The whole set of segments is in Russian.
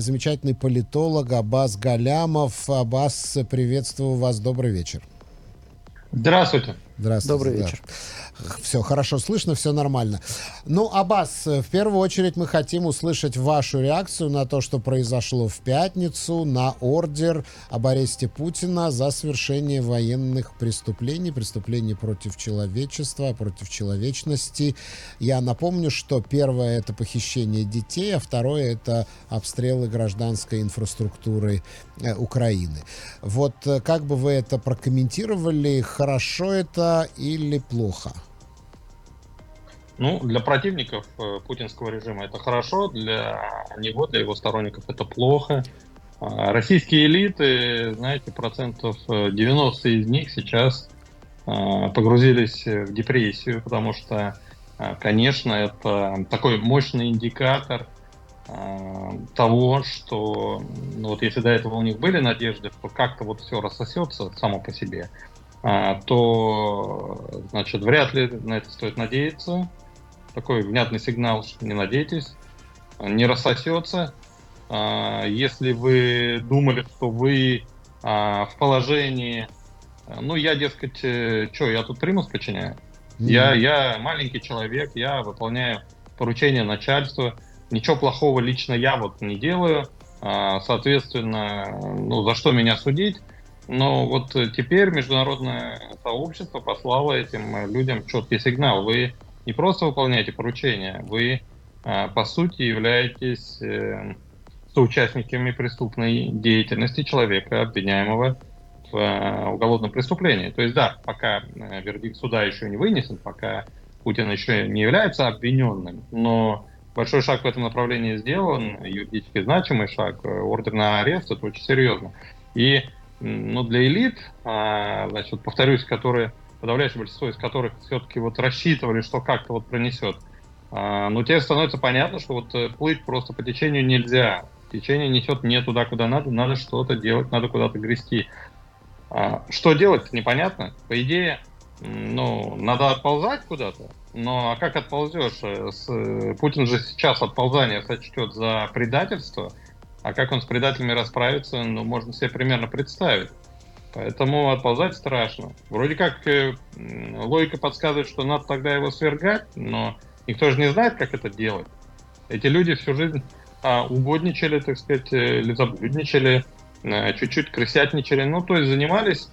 замечательный политолог Абаз Галямов. Абаз, приветствую вас, добрый вечер. Здравствуйте. Здравствуйте. Добрый вечер. Все хорошо слышно, все нормально. Ну, Аббас, в первую очередь мы хотим услышать вашу реакцию на то, что произошло в пятницу, на ордер об аресте Путина за совершение военных преступлений, преступлений против человечества, против человечности. Я напомню, что первое это похищение детей, а второе это обстрелы гражданской инфраструктуры э, Украины. Вот э, как бы вы это прокомментировали? Хорошо это или плохо? Ну, для противников э, путинского режима это хорошо, для него, для его сторонников это плохо. А, российские элиты, знаете, процентов 90 из них сейчас а, погрузились в депрессию, потому что, а, конечно, это такой мощный индикатор того, что ну, вот если до этого у них были надежды, что как-то вот все рассосется само по себе, то, значит, вряд ли на это стоит надеяться такой внятный сигнал, что не надейтесь, не рассосется. А, если вы думали, что вы а, в положении, ну, я, дескать, э, что, я тут примус подчиняю? Я, я маленький человек, я выполняю поручения начальства, ничего плохого лично я вот не делаю, а, соответственно, ну, за что меня судить? Но вот теперь международное сообщество послало этим людям четкий сигнал. Вы не просто выполняете поручения, вы, а, по сути, являетесь э, соучастниками преступной деятельности человека, обвиняемого в э, уголовном преступлении. То есть, да, пока э, вердикт суда еще не вынесен, пока Путин еще не является обвиненным, но большой шаг в этом направлении сделан, юридически значимый шаг, ордер на арест, это очень серьезно. И ну, для элит, а, значит, повторюсь, которые подавляющее большинство из которых все-таки вот рассчитывали, что как-то вот пронесет. А, но тебе становится понятно, что вот э, плыть просто по течению нельзя. Течение несет не туда, куда надо, надо что-то делать, надо куда-то грести. А, что делать, непонятно. По идее, ну, надо отползать куда-то. Но а как отползешь? Э, э, Путин же сейчас отползание сочтет за предательство. А как он с предателями расправится, ну, можно себе примерно представить. Поэтому отползать страшно. Вроде как э, логика подсказывает, что надо тогда его свергать, но никто же не знает, как это делать. Эти люди всю жизнь а, угодничали, так сказать, э, лизоблюдничали, э, чуть-чуть крысятничали. Ну, то есть занимались,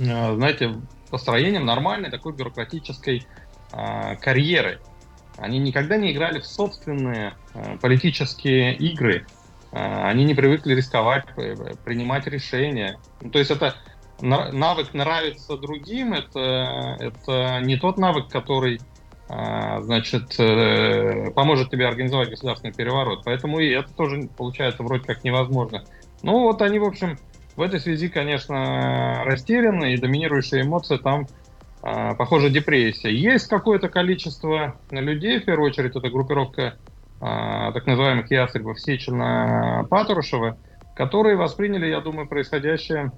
э, знаете, построением нормальной такой бюрократической э, карьеры. Они никогда не играли в собственные э, политические игры. А, они не привыкли рисковать, принимать решения. Ну, то есть это навык нравится другим, это, это не тот навык, который а, значит, э, поможет тебе организовать государственный переворот. Поэтому и это тоже получается вроде как невозможно. Ну вот они, в общем, в этой связи, конечно, растеряны, и доминирующая эмоция там, а, похоже, депрессия. Есть какое-то количество людей, в первую очередь, это группировка так называемых ястребов Сечина Патрушева, которые восприняли, я думаю, происходящее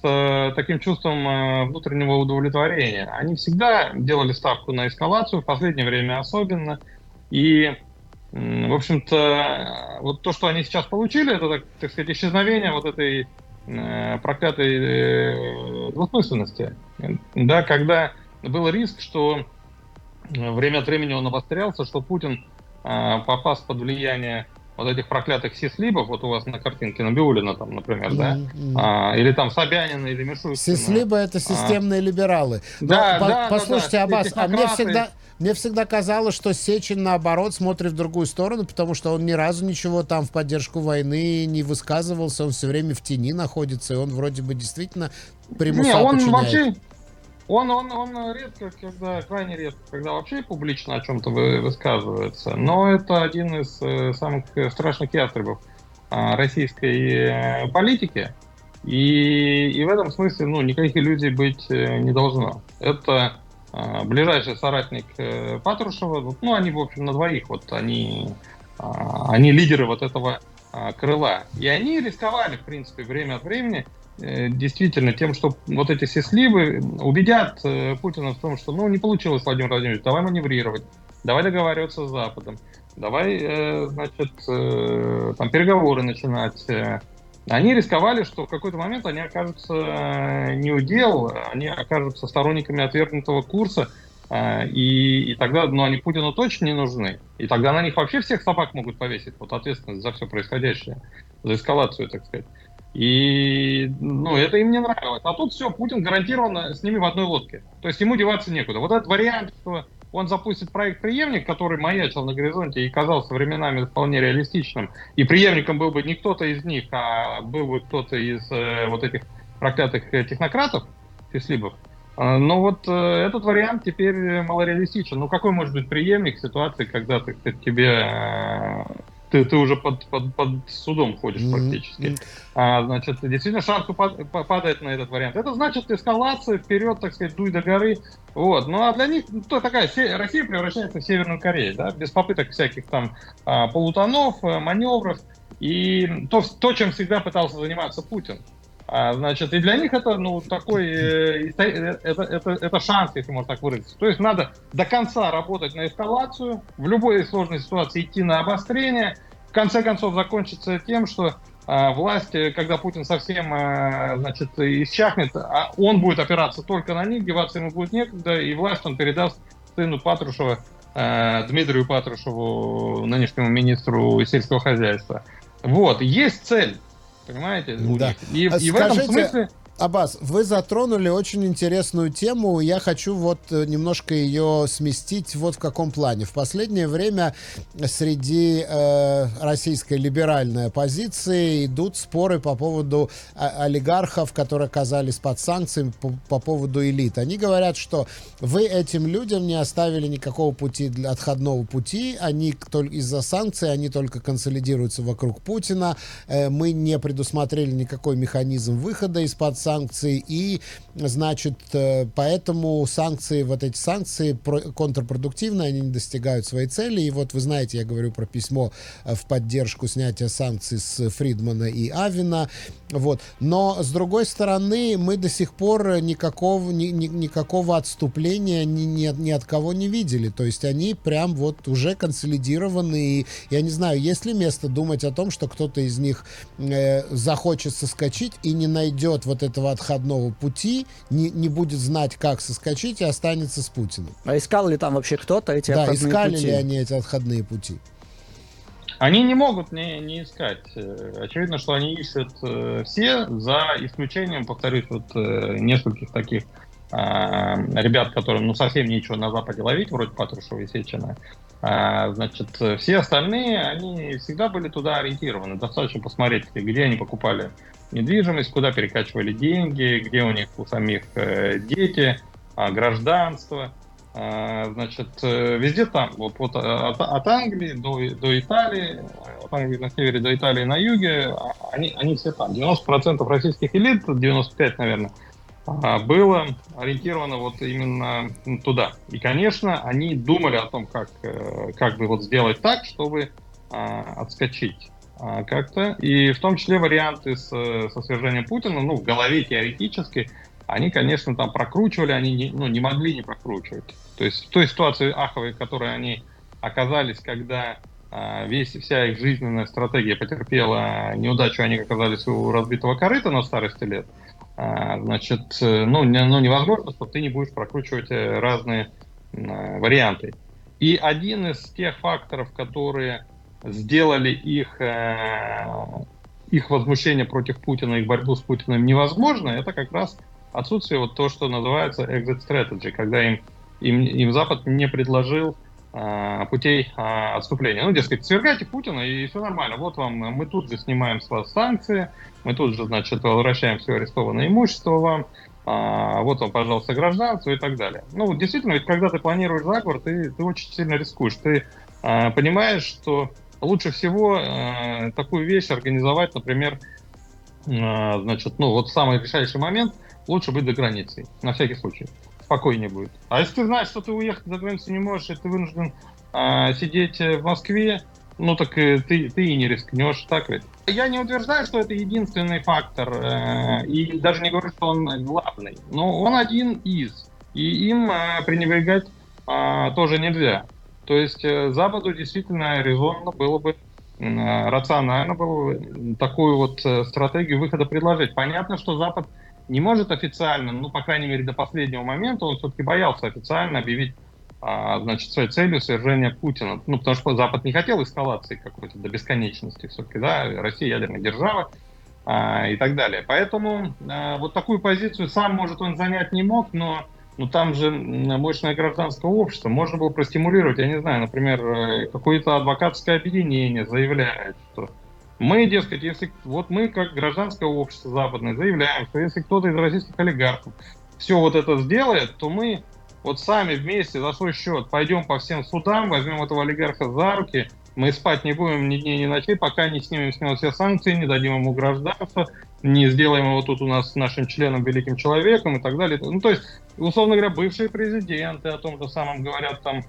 с э, таким чувством э, внутреннего удовлетворения. Они всегда делали ставку на эскалацию, в последнее время особенно. И, в общем-то, вот то, что они сейчас получили, это, так, так сказать, исчезновение вот этой э, проклятой двусмысленности. Да, когда был риск, что время от времени он обострялся, что Путин попасть под влияние вот этих проклятых сислибов, вот у вас на картинке Набиулина там, например, да, а, или там Собянина, или Мишустина. Сислибы это системные а. либералы. Да, Но, да, по- послушайте, да, Аббас, а мне всегда, мне всегда казалось, что Сечин, наоборот, смотрит в другую сторону, потому что он ни разу ничего там в поддержку войны не высказывался, он все время в тени находится, и он вроде бы действительно примуса не, он подчиняет. вообще он, он, он редко, когда, крайне редко, когда вообще публично о чем-то высказывается, но это один из э, самых страшных ястребов э, российской э, политики. И, и в этом смысле ну, никаких иллюзий быть э, не должно. Это э, ближайший соратник э, Патрушева, ну, они, в общем, на двоих, вот они, э, они лидеры вот этого э, крыла. И они рисковали, в принципе, время от времени Э, действительно тем, что вот эти все сливы убедят э, Путина в том, что ну не получилось, Владимир Владимирович, давай маневрировать, давай договариваться с Западом. давай, э, значит, э, там переговоры начинать. Они рисковали, что в какой-то момент они окажутся не у дел, они окажутся сторонниками отвергнутого курса, и, и тогда, ну, они Путину точно не нужны. И тогда на них вообще всех собак могут повесить, вот ответственность за все происходящее, за эскалацию, так сказать. И, ну, это им не нравилось. А тут все, Путин гарантированно с ними в одной лодке. То есть ему деваться некуда. Вот этот вариант, что он запустит проект «Преемник», который маячил на горизонте и казался временами вполне реалистичным, и преемником был бы не кто-то из них, а был бы кто-то из э, вот этих проклятых э, технократов, фислибов, э, но вот э, этот вариант теперь малореалистичен. Ну какой может быть преемник в ситуации, когда ты, тебе э, ты, ты уже под, под, под судом ходишь mm-hmm. практически. А, значит, действительно шанс падает на этот вариант. Это значит эскалация вперед, так сказать, дуй до горы. Вот. Ну а для них ну, то такая Россия превращается в Северную Корею, да, без попыток всяких там а, полутонов, э, маневров. И то, то, чем всегда пытался заниматься Путин. А, значит, и для них это, ну, такой, э, это, это, это шанс, если можно так выразиться. То есть надо до конца работать на эскалацию, в любой сложной ситуации идти на обострение, в конце концов закончится тем, что а, власть, когда Путин совсем, а, значит, исчахнет, а он будет опираться только на них, деваться ему будет некогда, и власть он передаст сыну Патрушева, а, Дмитрию Патрушеву, нынешнему министру сельского хозяйства. Вот, есть цель. Понимаете? Да. И, и в этом смысле Абаз, вы затронули очень интересную тему. Я хочу вот э, немножко ее сместить вот в каком плане. В последнее время среди э, российской либеральной оппозиции идут споры по поводу а, олигархов, которые оказались под санкциями по, по поводу элит. Они говорят, что вы этим людям не оставили никакого пути для отходного пути. Они из-за санкций, они только консолидируются вокруг Путина. Э, мы не предусмотрели никакой механизм выхода из-под санкций санкций, и, значит, э, поэтому санкции, вот эти санкции контрпродуктивны, они не достигают своей цели, и вот вы знаете, я говорю про письмо э, в поддержку снятия санкций с Фридмана и Авина, вот, но, с другой стороны, мы до сих пор никакого, ни, ни, никакого отступления ни, ни, ни от кого не видели, то есть они прям вот уже консолидированы, и я не знаю, есть ли место думать о том, что кто-то из них э, захочет соскочить и не найдет вот это этого отходного пути, не, не будет знать, как соскочить и останется с Путиным. А искал ли там вообще кто-то эти да, отходные искали пути? ли они эти отходные пути? Они не могут не, не искать. Э, очевидно, что они ищут э, все, за исключением, повторюсь, вот э, нескольких таких э, ребят, которым ну совсем нечего на Западе ловить, вроде Патрушева и Сечина. А, значит, все остальные, они всегда были туда ориентированы. Достаточно посмотреть, где они покупали недвижимость, куда перекачивали деньги, где у них у самих э, дети, э, гражданство. Э, значит, э, везде там, вот, вот от, от Англии до, до Италии, от Англии на севере до Италии на юге, а, они, они все там. 90% российских элит, 95, наверное, было ориентировано вот именно туда. И, конечно, они думали о том, как, э, как бы вот сделать так, чтобы отскочить а, как-то. И в том числе варианты с, со свержением Путина, ну, в голове теоретически, они, конечно, там прокручивали, они не, ну, не могли не прокручивать. То есть в той ситуации аховой, в которой они оказались, когда а, весь, вся их жизненная стратегия потерпела неудачу, они оказались у разбитого корыта на старости лет, а, значит, ну, не, ну, невозможно, что ты не будешь прокручивать э, разные а, варианты. И один из тех факторов, которые сделали их, э, их возмущение против Путина, их борьбу с Путиным невозможно, это как раз отсутствие вот то, что называется exit strategy, когда им, им, им Запад не предложил э, путей э, отступления. Ну, дескать, свергайте Путина, и все нормально. Вот вам, мы тут же снимаем с вас санкции, мы тут же, значит, возвращаем все арестованное имущество вам, а, вот вам, пожалуйста, гражданство и так далее. Ну, действительно, ведь когда ты планируешь заговор, ты, ты очень сильно рискуешь. Ты а, понимаешь, что лучше всего э, такую вещь организовать, например, э, значит, ну вот самый решающий момент, лучше быть до границы, на всякий случай, спокойнее будет. А если ты знаешь, что ты уехать за границу не можешь, и ты вынужден э, сидеть в Москве, ну так э, ты, ты и не рискнешь, так ведь? Я не утверждаю, что это единственный фактор, э, и даже не говорю, что он главный, но он один из, и им э, пренебрегать э, тоже нельзя. То есть э, Западу действительно резонно было бы э, рационально было бы такую вот э, стратегию выхода предложить. Понятно, что Запад не может официально, ну, по крайней мере, до последнего момента, он все-таки боялся официально объявить а, значит, своей целью свержения Путина. Ну, потому что Запад не хотел эскалации какой-то до бесконечности все-таки, да, Россия ядерная держава а, и так далее. Поэтому а, вот такую позицию сам, может, он занять не мог, но ну, там же мощное гражданское общество. Можно было простимулировать, я не знаю, например, э, какое-то адвокатское объединение заявляет, что мы, дескать, если вот мы, как гражданское общество западное, заявляем, что если кто-то из российских олигархов все вот это сделает, то мы вот сами вместе за свой счет пойдем по всем судам, возьмем этого олигарха за руки, мы спать не будем ни дней, ни ночей, пока не снимем с него все санкции, не дадим ему гражданство, не сделаем его тут у нас нашим членом, великим человеком и так далее. Ну, то есть, условно говоря, бывшие президенты о том же самом говорят там,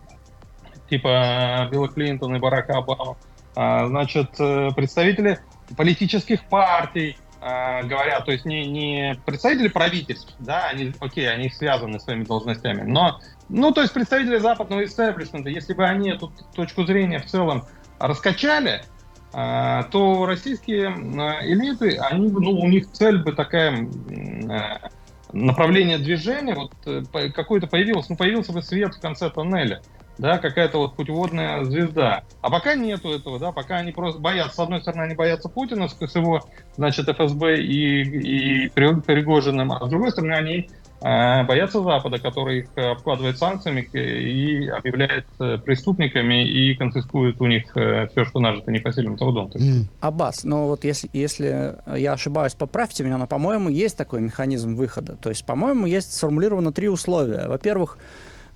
типа Билла Клинтона и Барака Обама. А, значит, э, представители политических партий, э, говорят, то есть не, не представители правительств, да, они, окей, они связаны своими должностями, но, ну, то есть представители западного истеблишмента, если бы они эту точку зрения в целом раскачали, то российские э, элиты, они, ну, у них цель бы такая, э, направление движения, вот э, какое-то появилось, ну, появился бы свет в конце тоннеля да, какая-то вот путеводная звезда. А пока нету этого, да, пока они просто боятся, с одной стороны, они боятся Путина с его, значит, ФСБ и, и Пригожиным, а с другой стороны, они боятся Запада, который их обкладывает санкциями и объявляет э, преступниками и конфискует у них э, все, что нажито непосильным трудом. Mm. Аббас, ну вот если, если я ошибаюсь, поправьте меня, но, по-моему, есть такой механизм выхода. То есть, по-моему, есть сформулировано три условия. Во-первых,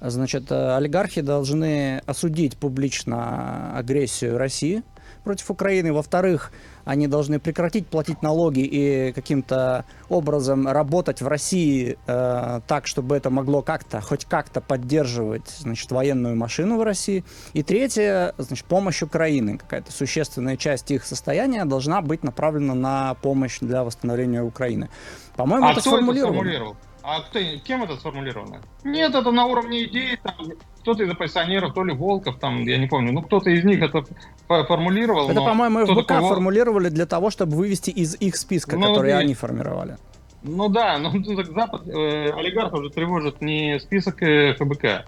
Значит, э, олигархи должны осудить публично агрессию России против Украины. Во-вторых, они должны прекратить платить налоги и каким-то образом работать в России э, так, чтобы это могло как-то, хоть как-то поддерживать, значит, военную машину в России. И третье, значит, помощь Украины. Какая-то существенная часть их состояния должна быть направлена на помощь для восстановления Украины. По-моему, а это кто сформулировано. Это сформулировал? А кто, кем это сформулировано? Нет, это на уровне идей, там, кто-то из оппозиционеров, то ли Волков, там, я не помню, ну кто-то из них это формулировал. Это, по-моему, ФБК такой... формулировали для того, чтобы вывести из их списка, ну, который и... они формировали. Ну да, но ну, так Запад, э, олигархов уже тревожит не список э, ФБК,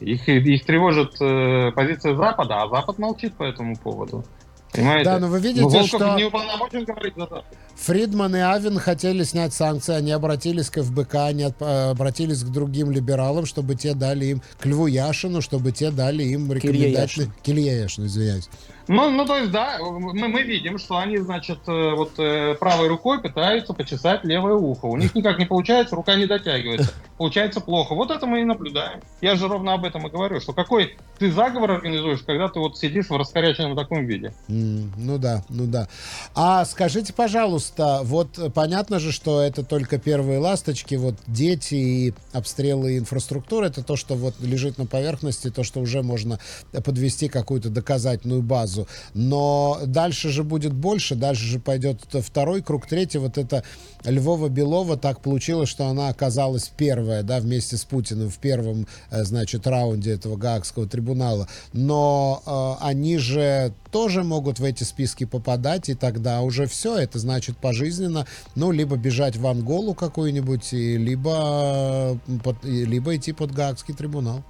их, их тревожит э, позиция Запада, а Запад молчит по этому поводу. Понимаете? Да, но вы видите, но что... не уполномочен говорить за Запад. Фридман и Авен хотели снять санкции, они обратились к ФБК, они э, обратились к другим либералам, чтобы те дали им, к Льву Яшину, чтобы те дали им рекомендательные... Килье Яшин, извиняюсь. Ну, ну, то есть, да, мы, мы видим, что они, значит, э, вот э, правой рукой пытаются почесать левое ухо. У них никак не получается, рука не дотягивается. Получается плохо. Вот это мы и наблюдаем. Я же ровно об этом и говорю, что какой ты заговор организуешь, когда ты вот сидишь в раскоряченном таком виде. Mm, ну да, ну да. А скажите, пожалуйста, вот понятно же, что это только первые ласточки, вот дети и обстрелы инфраструктуры, это то, что вот лежит на поверхности, то, что уже можно подвести какую-то доказательную базу сразу. Но дальше же будет больше, дальше же пойдет второй круг, третий. Вот это Львова-Белова так получилось, что она оказалась первая, да, вместе с Путиным в первом, э, значит, раунде этого Гаагского трибунала. Но э, они же тоже могут в эти списки попадать, и тогда уже все, это значит пожизненно, ну, либо бежать в Анголу какую-нибудь, либо, э, под, либо идти под Гаагский трибунал.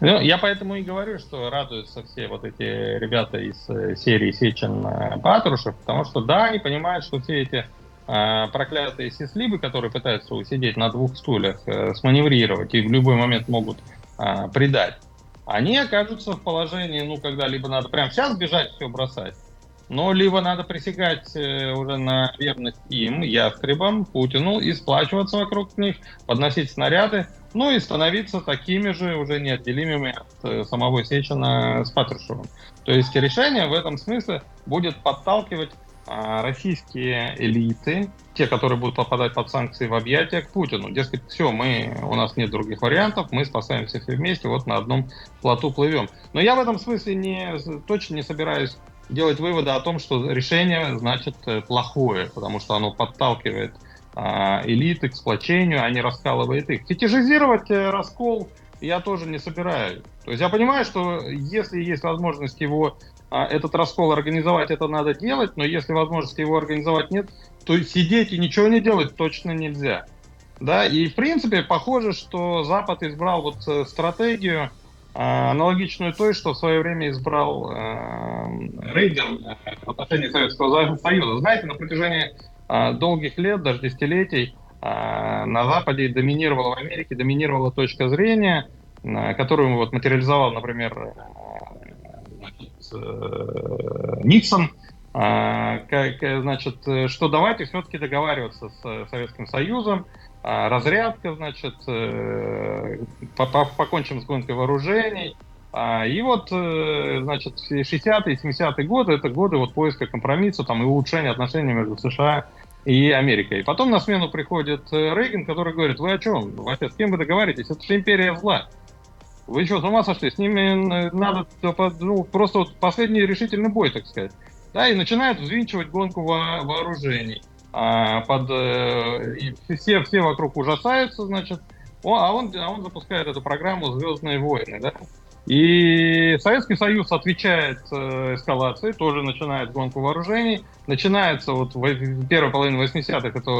Ну, я поэтому и говорю, что радуются все вот эти ребята из э, серии Сечин э, потому что да, они понимают, что все эти э, проклятые сислибы, которые пытаются усидеть на двух стульях, э, сманеврировать и в любой момент могут э, предать, они окажутся в положении, ну, когда либо надо прямо сейчас бежать, все бросать, но либо надо присягать э, уже на верность им, ястребам, Путину, и сплачиваться вокруг них, подносить снаряды, ну и становиться такими же уже неотделимыми от э, самого Сечина с Патрушевым. То есть решение в этом смысле будет подталкивать а, российские элиты, те, которые будут попадать под санкции в объятия к Путину. Дескать, все, мы, у нас нет других вариантов, мы спасаемся все вместе, вот на одном плоту плывем. Но я в этом смысле не, точно не собираюсь делать выводы о том, что решение значит э, плохое, потому что оно подталкивает а, элиты к сплочению, а не раскалывает их. Фетишизировать э, раскол я тоже не собираюсь. То есть я понимаю, что если есть возможность его а, этот раскол организовать, это надо делать, но если возможности его организовать нет, то сидеть и ничего не делать точно нельзя. Да, и в принципе похоже, что Запад избрал вот э, стратегию а, аналогичную той, что в свое время избрал э, э, в отношении Советского Союза. Знаете, на протяжении долгих лет, даже десятилетий, э, на Западе доминировала в Америке, доминировала точка зрения, э, которую вот материализовал, например, э, Никсон, э, как, значит, что давайте все-таки договариваться с Советским Союзом, а, разрядка, значит, э, покончим с гонкой вооружений. А, и вот, э, значит, 60-е, 70-е годы, это годы вот поиска компромисса там, и улучшения отношений между США и Америкой. И потом на смену приходит э, Рейган, который говорит, вы о чем? Вообще, с кем вы договариваетесь? Это же империя зла. Вы что, с ума сошли? С ними надо ну, просто вот последний решительный бой, так сказать. Да, и начинают взвинчивать гонку во вооружений. А, под, э, все, все вокруг ужасаются, значит, о, а, он, а он запускает эту программу «Звездные войны», да? И Советский Союз отвечает э, эскалацией, тоже начинает гонку вооружений. Начинается вот в первой половине 80-х это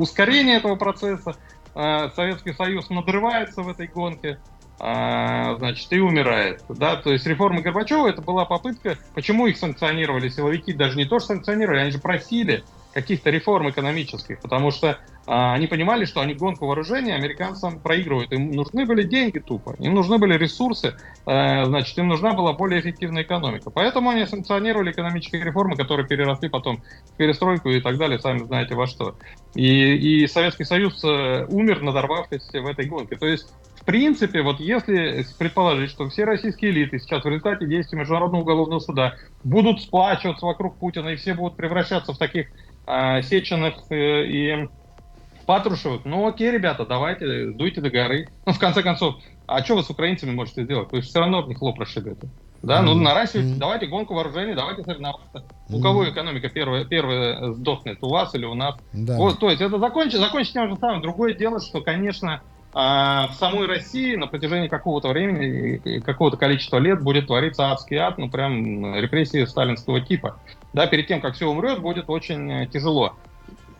ускорение этого процесса. Э, Советский Союз надрывается в этой гонке, э, значит, и умирает. Да? То есть реформа Горбачева это была попытка, почему их санкционировали силовики, даже не то, что санкционировали, они же просили каких-то реформ экономических, потому что а, они понимали, что они гонку вооружений американцам проигрывают. Им нужны были деньги тупо, им нужны были ресурсы, а, значит, им нужна была более эффективная экономика. Поэтому они санкционировали экономические реформы, которые переросли потом в перестройку и так далее, сами знаете во что. И, и Советский Союз э, умер, надорвавшись в этой гонке. То есть в принципе, вот если предположить, что все российские элиты сейчас в результате действий Международного уголовного суда будут сплачиваться вокруг Путина и все будут превращаться в таких а, Сеченых э, и Патрушевых, ну окей, ребята, давайте, дуйте до горы. Ну, в конце концов, а что вы с украинцами можете сделать? Вы же все равно от них лоб расшибете. Да, ну наращивайте, mm-hmm. давайте гонку вооружений, давайте соревноваться. Mm-hmm. У кого экономика первая, первая сдохнет, у вас или у нас? Да. Вот, то есть это закончить, закончить тем же самым. Другое дело, что, конечно, а, в самой России на протяжении какого-то времени, какого-то количества лет будет твориться адский ад, ну прям репрессии сталинского типа. Да, перед тем, как все умрет, будет очень э, тяжело.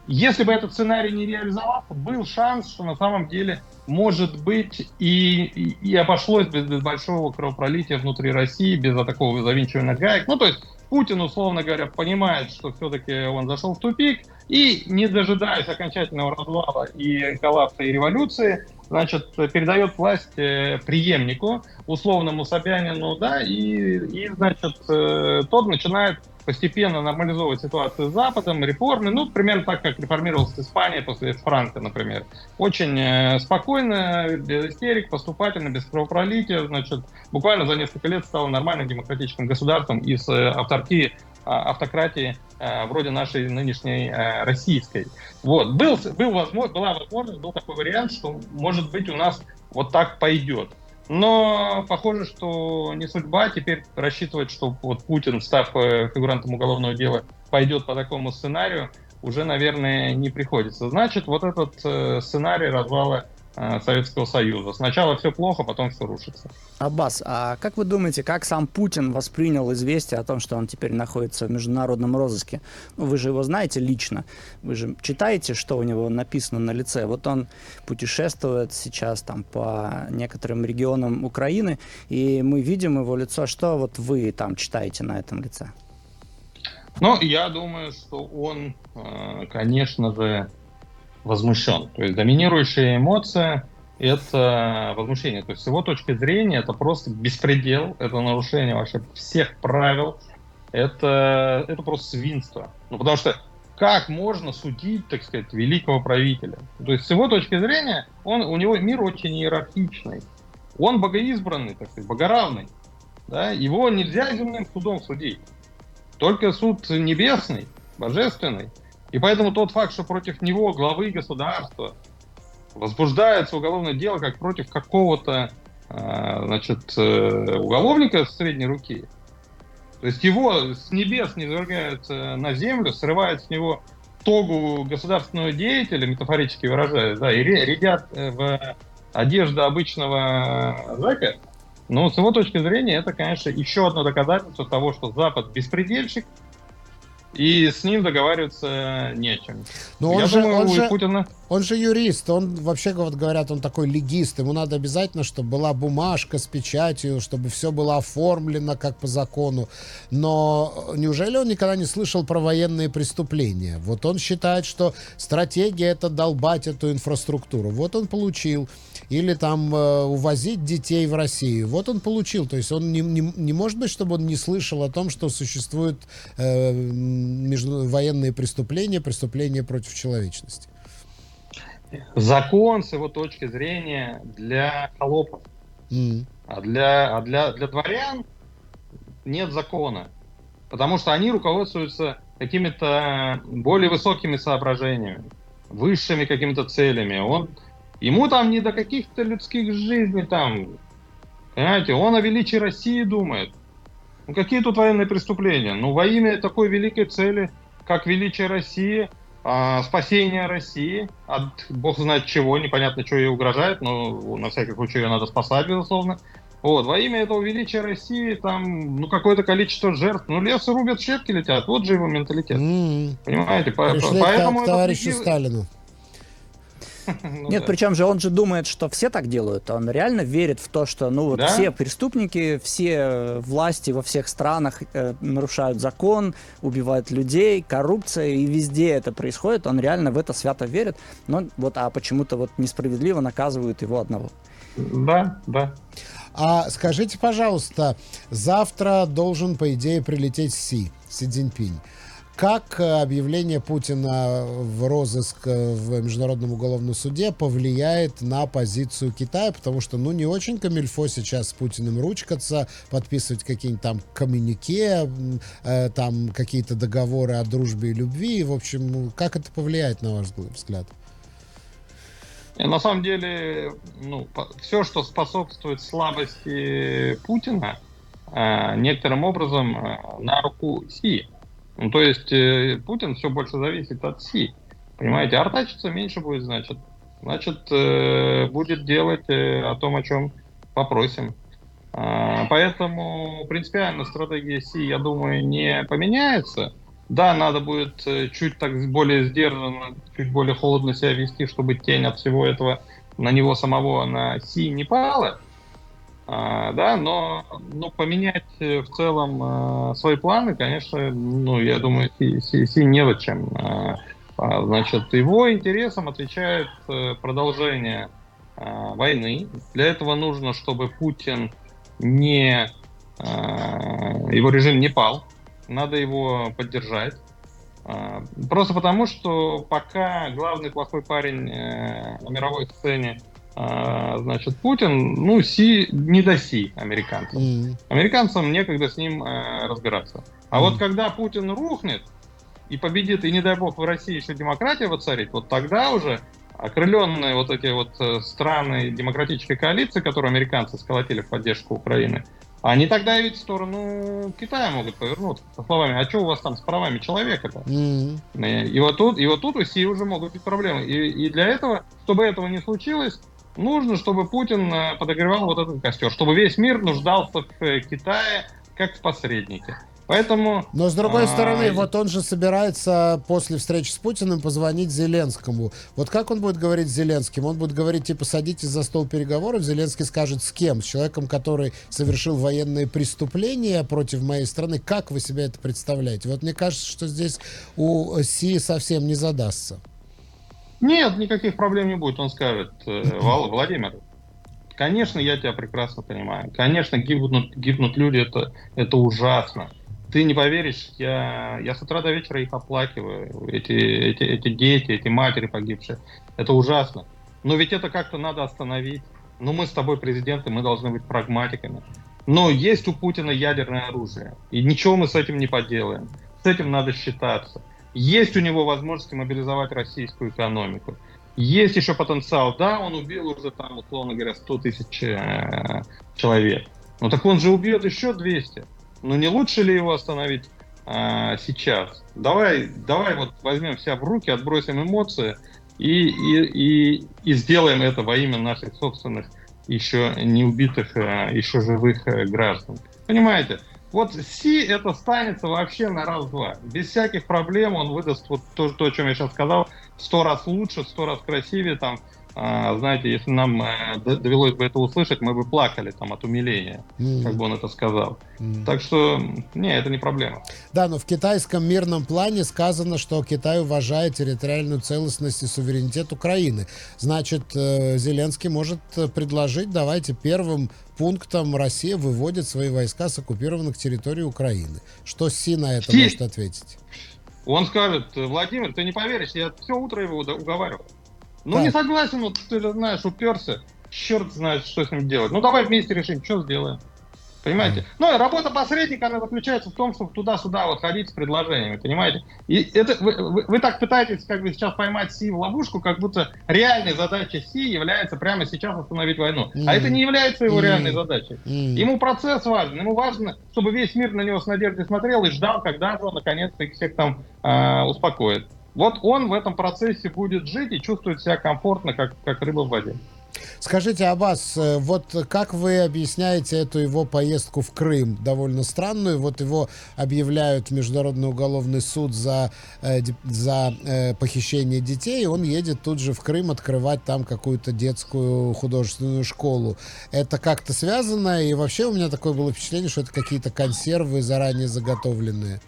Если бы этот сценарий не реализовался, был шанс, что на самом деле, может быть, и, и, и обошлось без, без большого кровопролития внутри России, без такого завинчивания гаек. Ну, то есть Путин, условно говоря, понимает, что все-таки он зашел в тупик, и, не дожидаясь окончательного развала и коллапса и революции, значит, передает власть э, преемнику, условному Собянину, да, и, и значит, э, тот начинает постепенно нормализовывать ситуацию с Западом, реформы, ну, примерно так, как реформировалась Испания после Франка, например. Очень э, спокойно, без истерик, поступательно, без кровопролития, значит, буквально за несколько лет стало нормальным демократическим государством из э, авторки а, автократии э, вроде нашей нынешней российской. Вот. Был, был возможно, была возможность, был такой вариант, что, может быть, у нас вот так пойдет. Но похоже, что не судьба теперь рассчитывать, что вот Путин, став э, фигурантом уголовного дела, пойдет по такому сценарию, уже, наверное, не приходится. Значит, вот этот э, сценарий развала Советского Союза. Сначала все плохо, потом все рушится. Аббас, а как вы думаете, как сам Путин воспринял известие о том, что он теперь находится в международном розыске? Ну, вы же его знаете лично, вы же читаете, что у него написано на лице. Вот он путешествует сейчас там по некоторым регионам Украины, и мы видим его лицо. Что вот вы там читаете на этом лице? Ну, я думаю, что он, э, конечно же, возмущен. То есть доминирующая эмоция – это возмущение. То есть с его точки зрения это просто беспредел, это нарушение вообще всех правил, это, это просто свинство. Ну, потому что как можно судить, так сказать, великого правителя? То есть с его точки зрения он, у него мир очень иерархичный. Он богоизбранный, так сказать, богоравный. Да? Его нельзя земным судом судить. Только суд небесный, божественный – и поэтому тот факт, что против него, главы государства, возбуждается уголовное дело как против какого-то а, значит, э, уголовника средней руки, то есть его с небес не свергают на землю, срывают с него тогу государственного деятеля, метафорически выражаясь, да, и рядят э, в одежда обычного зэка, ну, с его точки зрения, это, конечно, еще одно доказательство того, что Запад беспредельщик, и с ним договариваться не о чем. Но он Я же, думаю, он, же, Путина... он же юрист, он вообще, вот говорят, он такой легист. Ему надо обязательно, чтобы была бумажка с печатью, чтобы все было оформлено как по закону. Но неужели он никогда не слышал про военные преступления? Вот он считает, что стратегия это долбать эту инфраструктуру. Вот он получил или там э, увозить детей в Россию. Вот он получил. То есть он не, не, не может быть, чтобы он не слышал о том, что существуют э, между, военные преступления, преступления против человечности. Закон, с его точки зрения, для холопов. Mm. А, для, а для, для дворян нет закона. Потому что они руководствуются какими-то более высокими соображениями, высшими какими-то целями. Он Ему там не до каких-то людских жизней там. Понимаете, он о величии России думает. Ну какие тут военные преступления? Ну во имя такой великой цели, как величие России, а, спасение России от бог знает чего, непонятно, что ей угрожает, но на всякий случай ее надо спасать, безусловно. Вот, во имя этого величия России, там, ну, какое-то количество жертв. Ну, лесы рубят, щепки летят. Вот же его менталитет. Mm. Понимаете? Пришли Поэтому к товарищу это... Сталину. Ну, Нет, да. причем же он же думает, что все так делают. Он реально верит в то, что ну вот да? все преступники, все власти во всех странах э, нарушают закон, убивают людей, коррупция, и везде это происходит. Он реально в это свято верит. Но вот а почему-то вот несправедливо наказывают его одного. Да, да. А скажите, пожалуйста, завтра должен, по идее, прилететь Си, Си Цзиньпинь. Как э, объявление Путина в розыск э, в Международном уголовном суде повлияет на позицию Китая? Потому что, ну, не очень камильфо сейчас с Путиным ручкаться, подписывать какие-нибудь там коммюнике, э, там какие-то договоры о дружбе и любви. В общем, как это повлияет, на ваш взгляд? На самом деле, ну, все, что способствует слабости Путина, некоторым образом на руку Си. Ну, то есть э, Путин все больше зависит от Си. Понимаете, артачиться меньше будет, значит. Значит, э, будет делать э, о том, о чем попросим. А, поэтому принципиально стратегия Си, я думаю, не поменяется. Да, надо будет чуть так более сдержанно, чуть более холодно себя вести, чтобы тень от всего этого на него самого, на Си не пала. А, да, но, но поменять э, в целом а, свои планы, конечно, ну, я думаю, Си, Си, Си не в чем. А, а, значит, его интересам отвечает а, продолжение войны. Для этого нужно, чтобы Путин не его режим не пал, надо его поддержать. Просто потому, что пока главный плохой парень э, на мировой сцене значит, Путин, ну, Си, не до Си американцам. Mm. Американцам некогда с ним э, разбираться. А mm. вот когда Путин рухнет и победит, и не дай бог в России еще демократия воцарит, вот тогда уже окрыленные вот эти вот э, страны демократической коалиции, которые американцы сколотили в поддержку Украины, они тогда ведь в сторону Китая могут повернуться со словами, а что у вас там с правами человека-то? Mm-hmm. И, вот тут, и вот тут у Си уже могут быть проблемы. И, и для этого, чтобы этого не случилось, нужно, чтобы Путин э, подогревал вот этот костер, чтобы весь мир нуждался в э, Китае как в посреднике. Поэтому... Но с другой а... стороны, вот он же собирается после встречи с Путиным позвонить Зеленскому. Вот как он будет говорить с Зеленским? Он будет говорить, типа, садитесь за стол переговоров. Зеленский скажет, с кем? С человеком, который совершил военные преступления против моей страны. Как вы себе это представляете? Вот мне кажется, что здесь у Си совсем не задастся. Нет, никаких проблем не будет, он скажет, э, Владимир, конечно, я тебя прекрасно понимаю. Конечно, гибнут, гибнут люди, это, это ужасно. Ты не поверишь, я, я с утра до вечера их оплакиваю. Эти, эти, эти дети, эти матери погибшие. Это ужасно. Но ведь это как-то надо остановить. Ну, мы с тобой президенты, мы должны быть прагматиками. Но есть у Путина ядерное оружие. И ничего мы с этим не поделаем. С этим надо считаться. Есть у него возможность мобилизовать российскую экономику. Есть еще потенциал. Да, он убил уже там, условно говоря, 100 тысяч э, человек. Но так он же убьет еще 200. Ну не лучше ли его остановить э, сейчас? Давай, давай вот возьмем себя в руки, отбросим эмоции и, и, и, и сделаем это во имя наших собственных еще не убитых, э, еще живых э, граждан. Понимаете? Вот Си это станется вообще на раз-два. Без всяких проблем он выдаст вот то, то, о чем я сейчас сказал, сто раз лучше, сто раз красивее, там, знаете, если нам э, довелось бы это услышать, мы бы плакали там от умиления, mm. как бы он это сказал. Mm. Так что, не, это не проблема. Да, но в китайском мирном плане сказано, что Китай уважает территориальную целостность и суверенитет Украины. Значит, э, Зеленский может предложить, давайте первым пунктом Россия выводит свои войска с оккупированных территорий Украины. Что Си на это Си... может ответить? Он скажет, Владимир, ты не поверишь, я все утро его уговаривал. Ну, так. не согласен, вот ты же знаешь, уперся. Черт знает, что с ним делать. Ну, давай вместе решим, что сделаем. Понимаете? Ну, и работа посредника, она заключается в том, чтобы туда-сюда вот ходить с предложениями, понимаете? И это вы, вы, вы так пытаетесь как бы сейчас поймать Си в ловушку, как будто реальной задачей Си является прямо сейчас остановить войну. Mm. А это не является его mm. реальной задачей. Mm. Ему процесс важен. Ему важно, чтобы весь мир на него с надеждой смотрел и ждал, когда же он наконец-то их всех там э, успокоит. Вот он в этом процессе будет жить и чувствовать себя комфортно, как, как рыба в воде. Скажите, Аббас, э, вот как вы объясняете эту его поездку в Крым, довольно странную? Вот его объявляют Международный уголовный суд за, э, за э, похищение детей, он едет тут же в Крым открывать там какую-то детскую художественную школу. Это как-то связано? И вообще у меня такое было впечатление, что это какие-то консервы заранее заготовленные.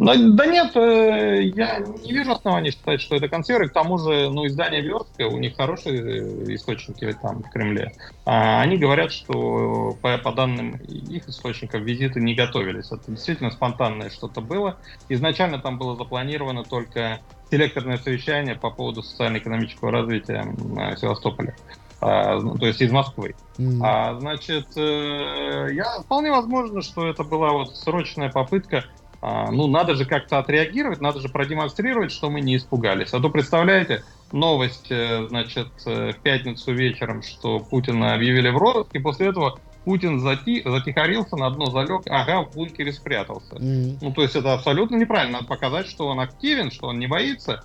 Но, да нет, э, я не вижу оснований считать, что это консервы. К тому же, ну, издание «Верстка», у них хорошие э, источники там в Кремле. А они говорят, что по, по данным их источников визиты не готовились. Это действительно спонтанное что-то было. Изначально там было запланировано только селекторное совещание по поводу социально-экономического развития Севастополя. А, ну, то есть из Москвы. Mm. А, значит, э, я вполне возможно, что это была вот срочная попытка ну, надо же как-то отреагировать, надо же продемонстрировать, что мы не испугались. А то, представляете, новость, э, значит, э, в пятницу вечером, что Путина объявили в розыск, и после этого Путин зати, затихарился, на дно залег, ага, в бункере спрятался. Mm-hmm. Ну, то есть это абсолютно неправильно. Надо показать, что он активен, что он не боится.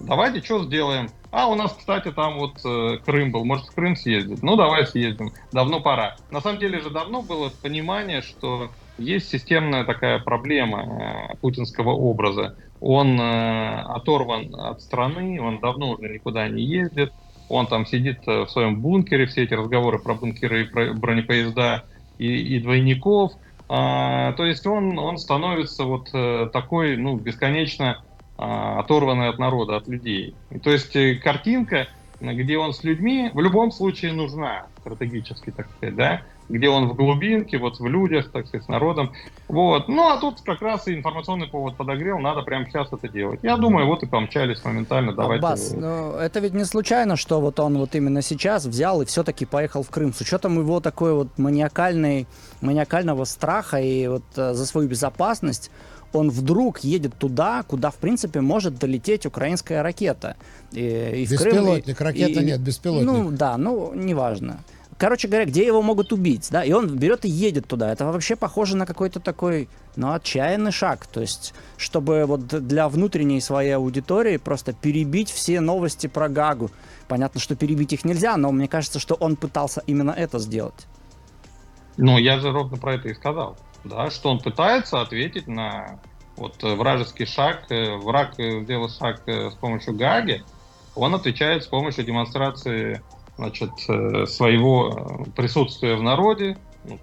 Давайте что сделаем? А, у нас, кстати, там вот э, Крым был. Может, в Крым съездить? Ну, давай съездим. Давно пора. На самом деле же давно было понимание, что есть системная такая проблема э, путинского образа. Он э, оторван от страны, он давно уже никуда не ездит, он там сидит э, в своем бункере, все эти разговоры про бункеры и про бронепоезда и, и двойников. А, то есть он, он становится вот такой, ну, бесконечно а, оторванный от народа, от людей. То есть картинка, где он с людьми, в любом случае нужна стратегически, так сказать, да, где он в глубинке, вот в людях, так сказать, с народом. Вот. Ну, а тут как раз и информационный повод подогрел, надо прямо сейчас это делать. Я думаю, вот и помчались моментально. Давайте... Аббас, но это ведь не случайно, что вот он вот именно сейчас взял и все-таки поехал в Крым. С учетом его такой вот маниакальной, маниакального страха и вот э, за свою безопасность, он вдруг едет туда, куда, в принципе, может долететь украинская ракета. И, и беспилотник, Крым, ракета и, нет, беспилотник. Ну, да, ну, неважно короче говоря, где его могут убить, да, и он берет и едет туда. Это вообще похоже на какой-то такой, ну, отчаянный шаг, то есть, чтобы вот для внутренней своей аудитории просто перебить все новости про Гагу. Понятно, что перебить их нельзя, но мне кажется, что он пытался именно это сделать. Ну, я же ровно про это и сказал, да, что он пытается ответить на вот вражеский шаг, э, враг сделал шаг э, с помощью Гаги, он отвечает с помощью демонстрации значит, э, своего присутствия в народе, ну,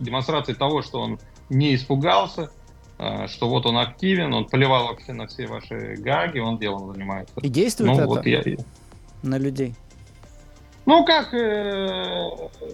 демонстрации того, что он не испугался, э, что вот он активен, он плевал вообще на все ваши гаги, он делом занимается. И действует ну, это вот я... на людей? Ну, как э,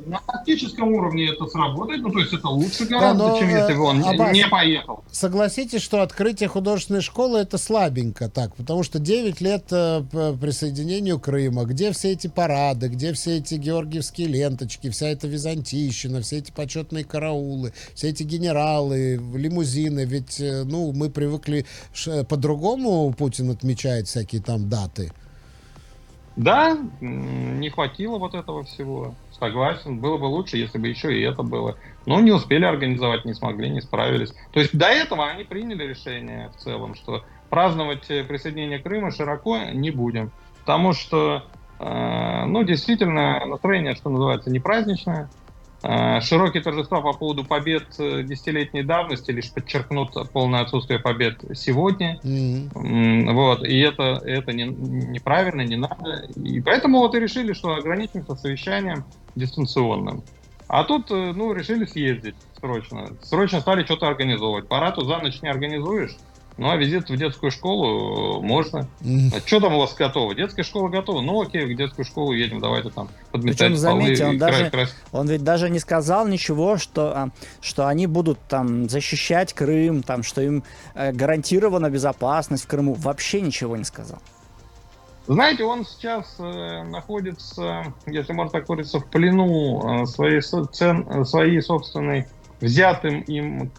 на тактическом уровне это сработает, ну, то есть это лучше гораздо, да, но, чем если бы он Аббас, не поехал. Согласитесь, что открытие художественной школы это слабенько так, потому что 9 лет э, присоединению Крыма, где все эти парады, где все эти георгиевские ленточки, вся эта византийщина, все эти почетные караулы, все эти генералы, лимузины, ведь, э, ну, мы привыкли по-другому Путин отмечает всякие там даты. Да, не хватило вот этого всего. Согласен, было бы лучше, если бы еще и это было. Но не успели организовать, не смогли, не справились. То есть до этого они приняли решение в целом, что праздновать э, присоединение Крыма широко не будем. Потому что, э, ну, действительно, настроение, что называется, не праздничное. Э, широкие торжества по поводу побед э, десятилетней давности лишь подчеркнут полное отсутствие побед сегодня. М, Вот, и это, это не, неправильно, не надо. И поэтому вот и решили, что ограничимся совещанием дистанционным. А тут, э, ну, решили съездить срочно. Срочно стали что-то организовывать. Парад за ночь не организуешь, ну, а визит в детскую школу э, можно. Мгм. А что там у вас готово? Детская школа готова? Ну, окей, в детскую школу едем, давайте там подметать Причем, заметьте, полы он даже-. Он ведь даже не сказал ничего, что, а, что они будут там защищать Крым, там, что им э, гарантирована безопасность в Крыму. Вообще ничего не сказал. Знаете, он сейчас э, находится, если можно так выразиться, в плену э, своей, цен, своей собственной взятым им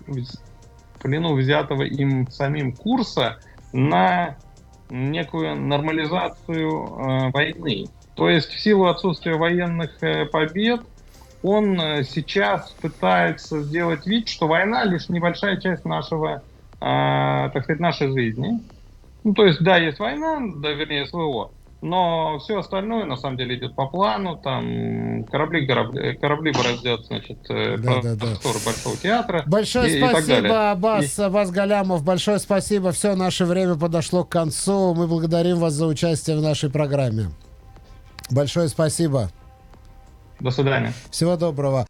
в плену взятого им самим курса на некую нормализацию э, войны. То есть в силу отсутствия военных э, побед он э, сейчас пытается сделать вид, что война лишь небольшая часть нашего, э, так сказать, нашей жизни. Ну, то есть, да, есть война, да, вернее, СВО, но все остальное, на самом деле, идет по плану, там корабли, корабли, корабли бороздят, значит, э, Да, да, да. Большого театра. Большое и- и так далее. спасибо, Аббас, Аббас Галямов. Большое спасибо. Все, наше время подошло к концу. Мы благодарим вас за участие в нашей программе. Большое спасибо. До свидания. Всего доброго.